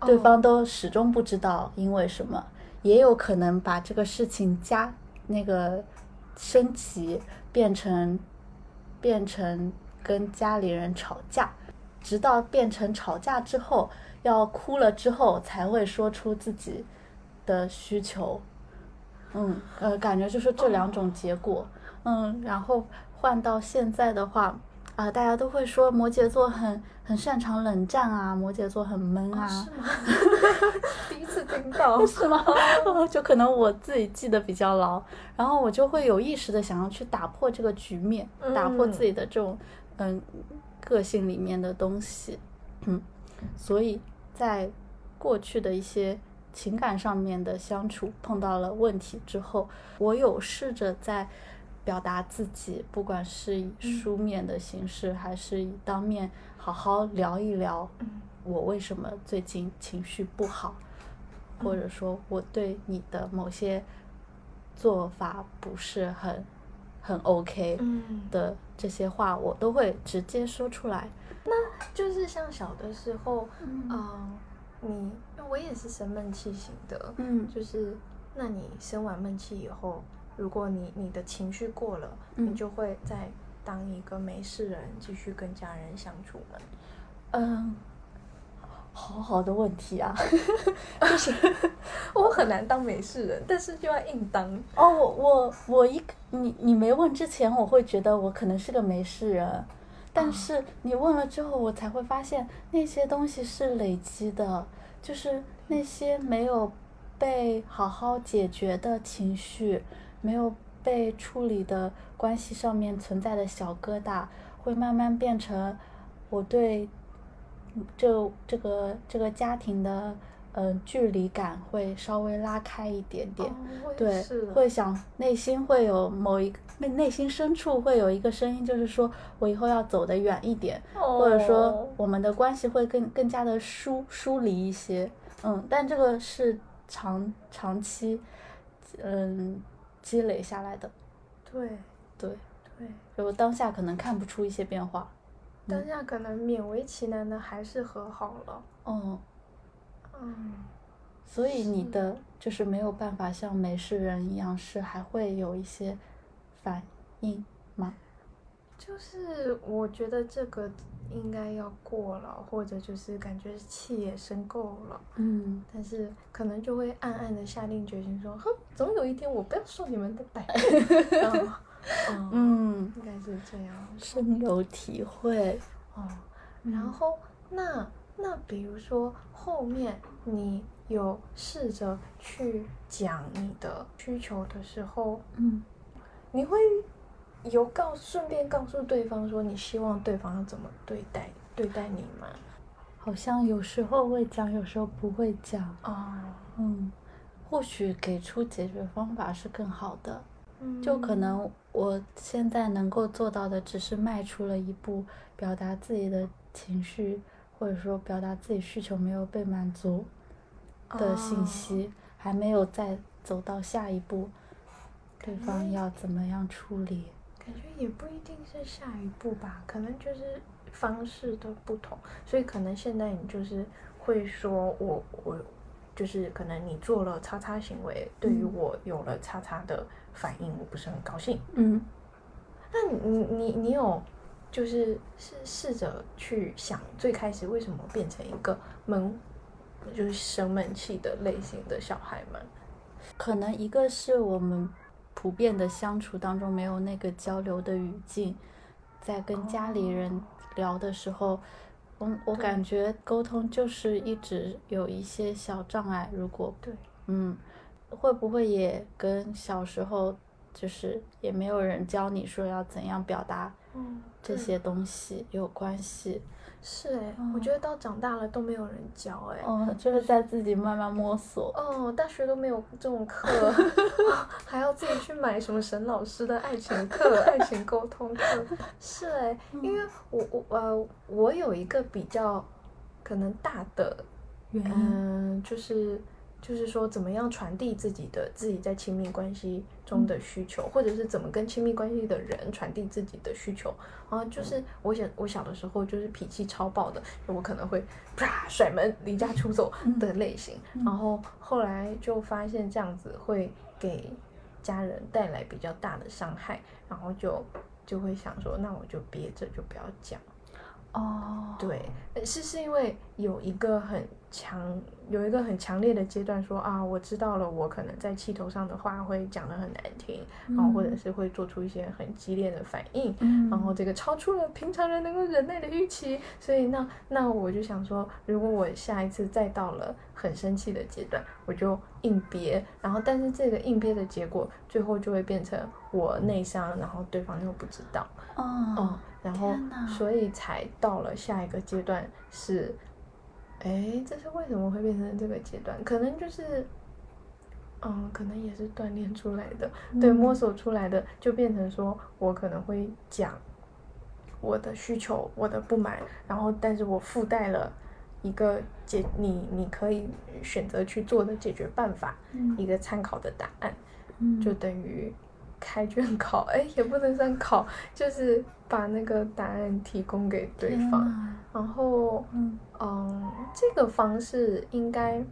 对哦方都始终不知道因为什么，也有可能把这个事情加那个升级变成变成跟家里人吵架，直到变成吵架之后要哭了之后才会说出自己的需求。嗯，呃，感觉就是这两种结果。嗯，然后换到现在的话，啊、大家都会说摩羯座很很擅长冷战啊，摩羯座很闷啊，是吗？第一次听到，是吗？就可能我自己记得比较牢，然后我就会有意识的想要去打破这个局面，打破自己的这种嗯个性里面的东西，嗯，所以在过去的一些情感上面的相处碰到了问题之后，我有试着在表达自己，不管是以书面的形式，还是以当面好好聊一聊，我为什么最近情绪不好。或者说我对你的某些做法不是很很 OK 嗯，的这些话，我都会直接说出来。那就是像小的时候，嗯，你我也是生闷气型的，嗯。就是那你生完闷气以后，如果你你的情绪过了，嗯你就会再当一个没事人，继续跟家人相处吗？嗯，好好的问题啊。我很难当没事人，但是就要硬当。哦，我我我一你你没问之前，我会觉得我可能是个没事人，但是你问了之后，我才会发现那些东西是累积的，就是那些没有被好好解决的情绪，没有被处理的关系上面存在的小疙瘩，会慢慢变成我对这这个这个家庭的嗯距离感会稍微拉开一点点。哦对会想内心会有某一个内内心深处会有一个声音，就是说我以后要走得远一点，或者说哦我们的关系会更更加的疏疏离一些。嗯，但这个是长长期嗯积累下来的。对对，对，就当下可能看不出一些变化。当下可能勉为其难的还是和好了。嗯，嗯，所以你的就是没有办法像没事人一样，是还会有一些反应吗？就是我觉得这个应该要过了，或者就是感觉气也生够了，嗯。但是可能就会暗暗的下定决心说，哼，总有一天我不要受你们的歹。嗯嗯，嗯，应该是这样。深有体会。哦，然后那那比如说后面你有试着去讲你的需求的时候，嗯你会有告顺便告诉对方说你希望对方要怎么对待对待你吗？好像有时候会讲，有时候不会讲。哦，嗯，或许给出解决方法是更好的。嗯就可能我现在能够做到的，只是迈出了一步，表达自己的情绪，或者说表达自己需求没有被满足的信哦息，还没有再走到下一步，对方要怎么样处理？感觉也不一定是下一步吧，可能就是方式都不同，所以可能现在你就是会说我我就是可能你做了叉叉行为，对于嗯我有了叉叉的反应，我不是很高兴。嗯那你你你你有就是试试着去想最开始为什么变成一个闷，就是生闷气的类型的小孩吗？可能一个是我们普遍的相处当中没有那个交流的语境，在跟家里人聊的时候，我我感觉沟通就是一直有一些小障碍。如果对，嗯，会不会也跟小时候就是也没有人教你说要怎样表达嗯，这些东西有关系？是哎、我觉得到长大了都没有人教哎、哦，就是在自己慢慢摸索。哦，大学都没有这种课，还要自己去买什么沈老师的爱情课、爱情沟通课。是哎、因为我我呃，我有一个比较可能大的，原因，嗯，就是就是说怎么样传递自己的自己在亲密关系中的需求，或者是怎么跟亲密关系的人传递自己的需求。然后就是我小我小的时候就是脾气超爆的，就我可能会啪甩门离家出走的类型。然后后来就发现这样子会给家人带来比较大的伤害，然后就就会想说，那我就憋着，就不要讲。哦，对，呃是是因为有一个很强，有一个很强烈的阶段说啊，我知道了，我可能在气头上的话会讲得很难听，然后或者是会做出一些很激烈的反应，嗯，然后这个超出了平常人能够忍耐的预期，所以那那我就想说，如果我下一次再到了很生气的阶段，我就硬憋，然后但是这个硬憋的结果，最后就会变成我内伤，然后对方又不知道，哦。哦，然后所以才到了下一个阶段是，哎，这是为什么会变成这个阶段？可能就是。嗯，可能也是锻炼出来的，对，嗯摸索出来的，就变成说我可能会讲我的需求、我的不满，然后但是我附带了一个解你你可以选择去做的解决办法，嗯一个参考的答案，嗯就等于开卷考，哎，也不能算考，就是把那个答案提供给对方，然后嗯嗯，这个方式应该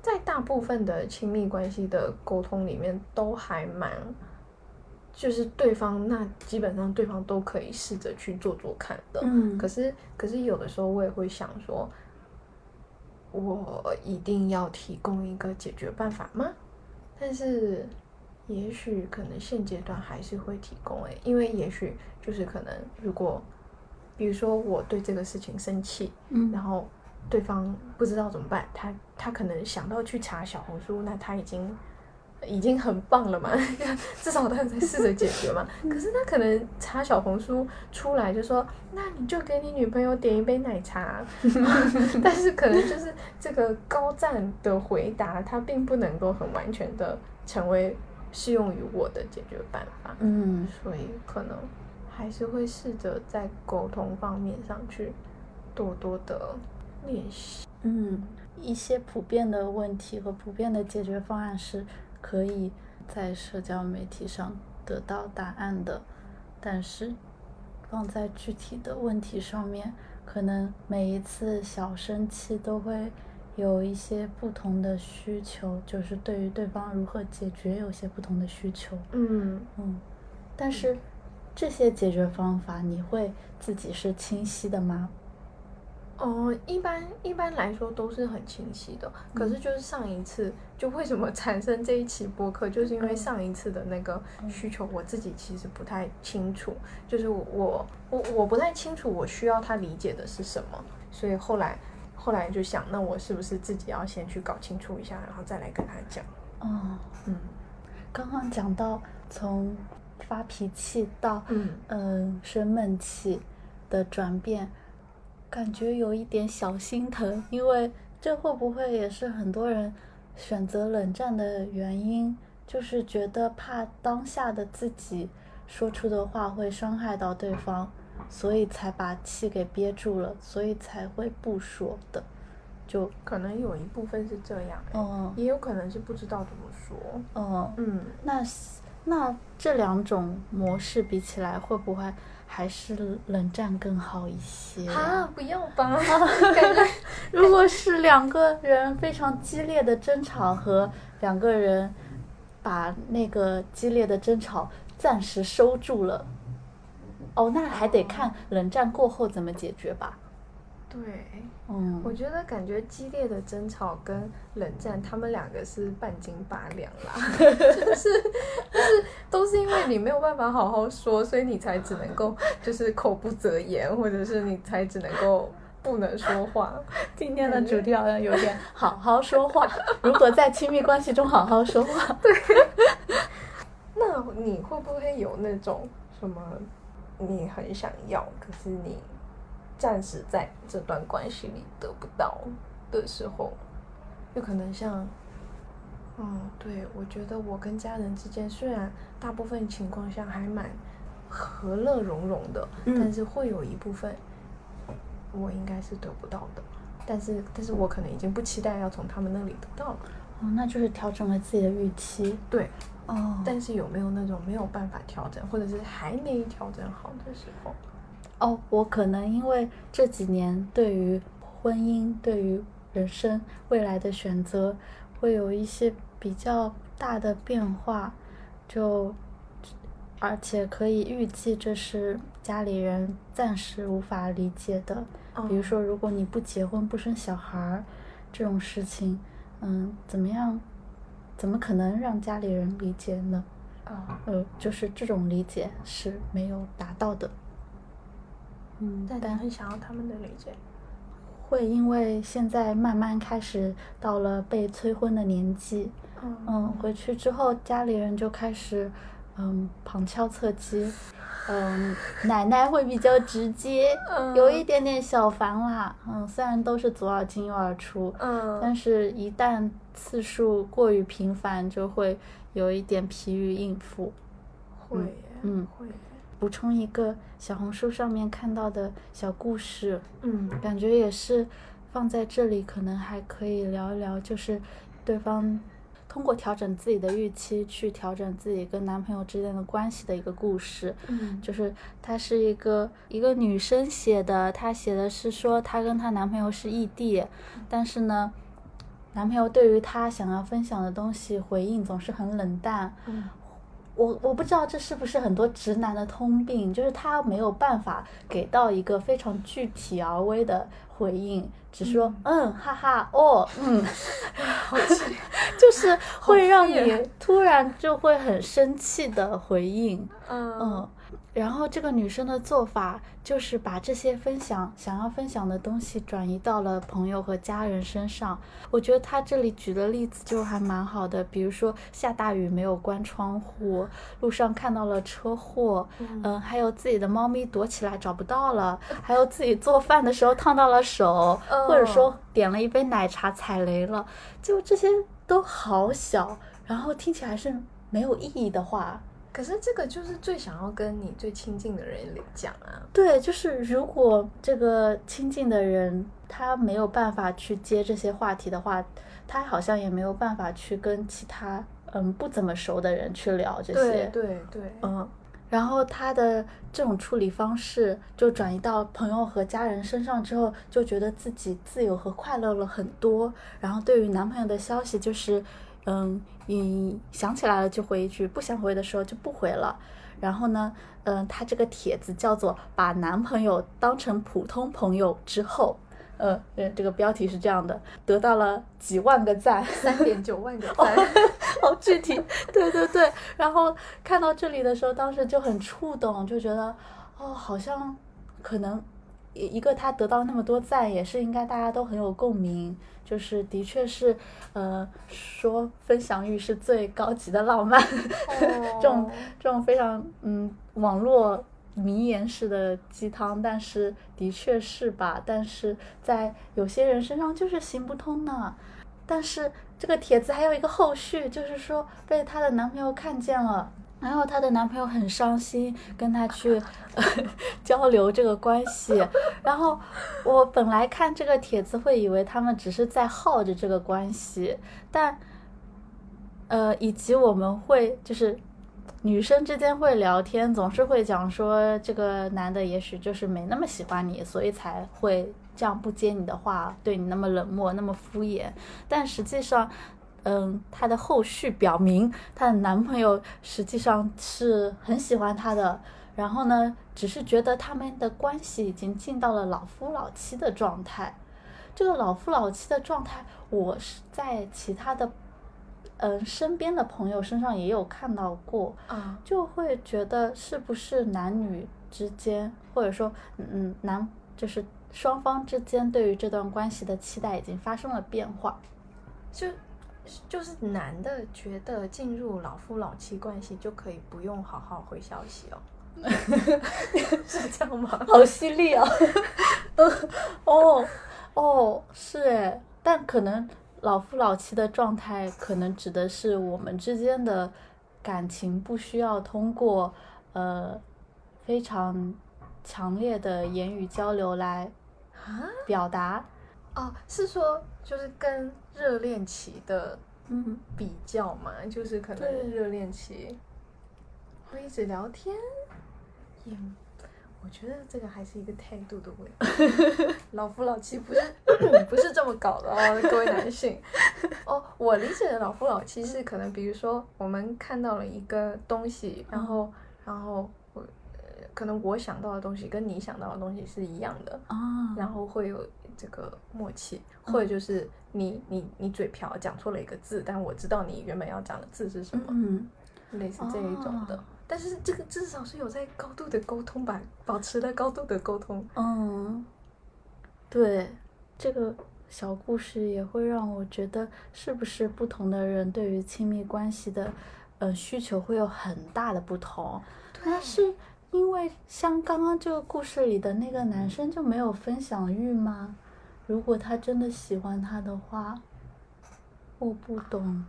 在大部分的亲密关系的沟通里面都还蛮，就是对方那基本上对方都可以试着去做做看的。嗯，可是可是有的时候我也会想说，我一定要提供一个解决办法吗？但是也许可能现阶段还是会提供诶、因为也许就是可能如果比如说我对这个事情生气，嗯然后对方不知道怎么办，他他可能想到去查小红书，那他已经已经很棒了嘛，至少他在试着解决嘛。可是他可能查小红书出来就说，那你就给你女朋友点一杯奶茶，但是可能就是这个高赞的回答，他并不能够很完全的成为适用于我的解决办法。嗯所以可能还是会试着在沟通方面上去多多的练习。嗯，一些普遍的问题和普遍的解决方案是可以在社交媒体上得到答案的，但是放在具体的问题上面，可能每一次小生气都会有一些不同的需求，就是对于对方如何解决有些不同的需求。嗯，嗯，但是这些解决方法你会自己是清晰的吗？哦，一般一般来说都是很清晰的。可是就是上一次，就为什么产生这一期播客，就是因为嗯上一次的那个需求，我自己其实不太清楚，就是我我我不太清楚我需要他理解的是什么，所以后来后来就想，那我是不是自己要先去搞清楚一下，然后再来跟他讲。哦，嗯刚刚讲到从发脾气到嗯嗯生闷气的转变，感觉有一点小心疼，因为这会不会也是很多人选择冷战的原因？就是觉得怕当下的自己说出的话会伤害到对方，所以才把气给憋住了，所以才会不说的。就可能有一部分是这样、欸，嗯也有可能是不知道怎么说。嗯，嗯，那那这两种模式比起来，会不会还是冷战更好一些啊，不要吧，感觉 如果是两个人非常激烈的争吵和两个人把那个激烈的争吵暂时收住了，哦，那还得看冷战过后怎么解决吧。对。嗯，我觉得感觉激烈的争吵跟冷战，他们两个是半斤八两啦，就是就是都是因为你没有办法好好说，所以你才只能够就是口不择言，或者是你才只能够不能说话。今天的主题好像有点好好说话。如何在亲密关系中好好说话，对 那你会不会有那种什么你很想要，可是你暂时在这段关系里得不到的时候，有可能像，嗯，对，我觉得我跟家人之间虽然大部分情况下还蛮和乐融融的，嗯。但是会有一部分我应该是得不到的，但是但是我可能已经不期待要从他们那里得到了，哦，那就是调整了自己的预期。对，哦，但是有没有那种没有办法调整，或者是还没调整好的时候？哦，我可能因为这几年对于婚姻、对于人生未来的选择，会有一些比较大的变化，就而且可以预计这是家里人暂时无法理解的。比如说，如果你不结婚不生小孩儿，这种事情，嗯，怎么样？怎么可能让家里人理解呢？啊，呃，就是这种理解是没有达到的。嗯，但你很想要他们的理解。会因为现在慢慢开始到了被催婚的年纪，嗯，回去之后家里人就开始，嗯，旁敲侧击，嗯，奶奶会比较直接，有一点点小烦啦，嗯，虽然都是左耳进右耳出，嗯，但是一旦次数过于频繁，就会有一点疲于应付，会，嗯，会。补充一个小红书上面看到的小故事，嗯，感觉也是放在这里，可能还可以聊一聊，就是对方通过调整自己的预期去调整自己跟男朋友之间的关系的一个故事。嗯，就是她是一个一个女生写的，她写的是说她跟她男朋友是异地，但是呢，男朋友对于他想要分享的东西回应总是很冷淡。嗯。我我不知道这是不是很多直男的通病，就是他没有办法给到一个非常具体而微的回应，只说嗯哈哈哦嗯 就是会让你突然就会很生气的回应，嗯。然后这个女生的做法就是把这些分享想要分享的东西转移到了朋友和家人身上。我觉得她这里举的例子就还蛮好的，比如说下大雨没有关窗户，路上看到了车祸，嗯，还有自己的猫咪躲起来找不到了，还有自己做饭的时候烫到了手，或者说点了一杯奶茶踩雷了，就这些都好小，然后听起来是没有意义的话。可是这个就是最想要跟你最亲近的人讲啊。对，就是如果这个亲近的人他没有办法去接这些话题的话，他好像也没有办法去跟其他嗯不怎么熟的人去聊这些。对对对，嗯。然后他的这种处理方式就转移到朋友和家人身上之后，就觉得自己自由和快乐了很多。然后对于男朋友的消息就是。嗯，你想起来了就回一句，不想回的时候就不回了。然后呢，嗯，他这个帖子叫做“把男朋友当成普通朋友”之后，呃，这个标题是这样的，得到了几万个赞，三点九万个赞，好具体。对对对。然后看到这里的时候，当时就很触动，就觉得，哦，好像可能一一个他得到那么多赞，也是应该大家都很有共鸣。就是的确是，呃，说分享欲是最高级的浪漫，这种这种非常嗯网络名言式的鸡汤，但是的确是吧？但是在有些人身上就是行不通呢。但是这个帖子还有一个后续，就是说被她的男朋友看见了。然后她的男朋友很伤心，跟她去 交流这个关系。然后我本来看这个帖子会以为他们只是在耗着这个关系，但呃，以及我们会就是女生之间会聊天，总是会讲说这个男的也许就是没那么喜欢你，所以才会这样不接你的话，对你那么冷漠，那么敷衍。但实际上。嗯，她的后续表明，她的男朋友实际上是很喜欢她的，然后呢，只是觉得他们的关系已经进到了老夫老妻的状态。这个老夫老妻的状态，我是在其他的嗯身边的朋友身上也有看到过，啊，就会觉得是不是男女之间，或者说嗯男就是双方之间对于这段关系的期待已经发生了变化，就。就是男的觉得进入老夫老妻关系就可以不用好好回消息哦，是这样吗？好犀利啊！哦哦，是哎，但可能老夫老妻的状态可能指的是我们之间的感情不需要通过呃非常强烈的言语交流来表达。哦，是说就是跟热恋期的嗯比较嘛，就是可能热恋期会一直聊天，也我觉得这个还是一个态度的问题。老夫老妻不是 不是这么搞的哦，各位男性。哦，我理解的老夫老妻是可能，比如说我们看到了一个东西，然后。然后我、呃可能我想到的东西跟你想到的东西是一样的，啊，然后会有这个默契，或者就是你你你嘴瓢讲错了一个字，但我知道你原本要讲的字是什么，嗯，类似这一种的。哦但是这个至少是有在高度的沟通吧，保持了高度的沟通。嗯，对，这个小故事也会让我觉得，是不是不同的人对于亲密关系的，呃，需求会有很大的不同？那是因为像刚刚这个故事里的那个男生就没有分享欲吗？如果他真的喜欢他的话，我不懂。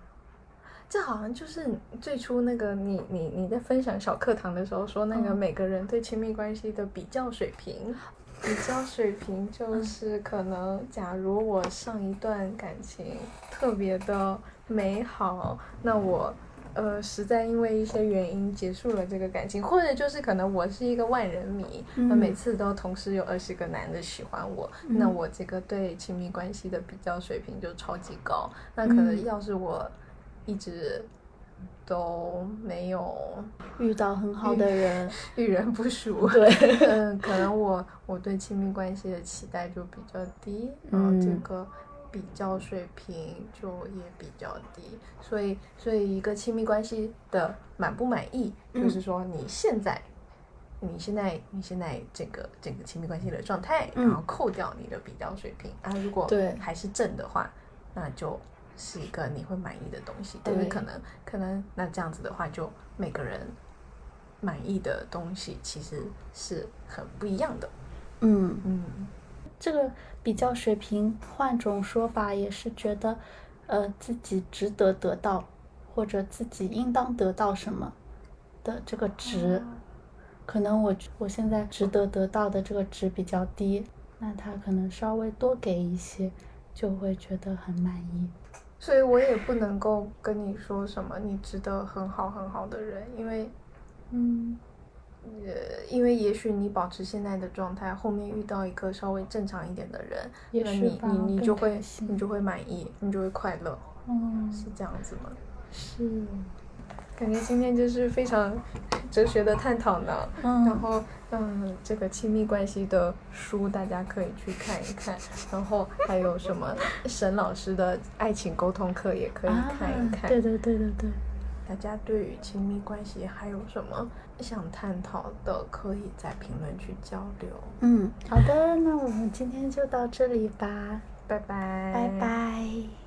这好像就是最初那个你你你在分享小课堂的时候说那个嗯每个人对亲密关系的比较水平，比较水平就是可能假如我上一段感情特别的美好，那我。呃，实在因为一些原因结束了这个感情，或者就是可能我是一个万人迷，那、嗯每次都同时有二十个男的喜欢我，那嗯我这个对亲密关系的比较水平就超级高。那可能嗯要是我一直都没有遇到很好的人，遇人不淑，对，嗯，可能我我对亲密关系的期待就比较低，然后这嗯个比较水平就也比较低，所以所以一个亲密关系的满不满意，嗯就是说你现在。你现在你现在这个整个亲密关系的状态，嗯然后扣掉你的比较水平啊，如果对还是正的话，那就是一个你会满意的东西。但是对可能可能那这样子的话，就每个人满意的东西其实是很不一样的。嗯。嗯，这个比较水平，换种说法也是觉得，呃，自己值得得到，或者自己应当得到什么的这个值，可能我我现在值得得到的这个值比较低，那他可能稍微多给一些，就会觉得很满意。所以我也不能够跟你说什么你值得很好很好的人，因为嗯呃，因为也许你保持现在的状态，后面遇到一个稍微正常一点的人，那你你你就会你就会满意，你就会快乐，嗯，是这样子吗？是，感觉今天就是非常 哲学的探讨呢。嗯然后，嗯，这个亲密关系的书大家可以去看一看，然后还有什么沈老师的爱情沟通课也可以看一看。啊、对对对对对，大家对于亲密关系还有什么想探讨的，可以在评论区交流。嗯，好的，那我们今天就到这里吧，拜拜，拜拜。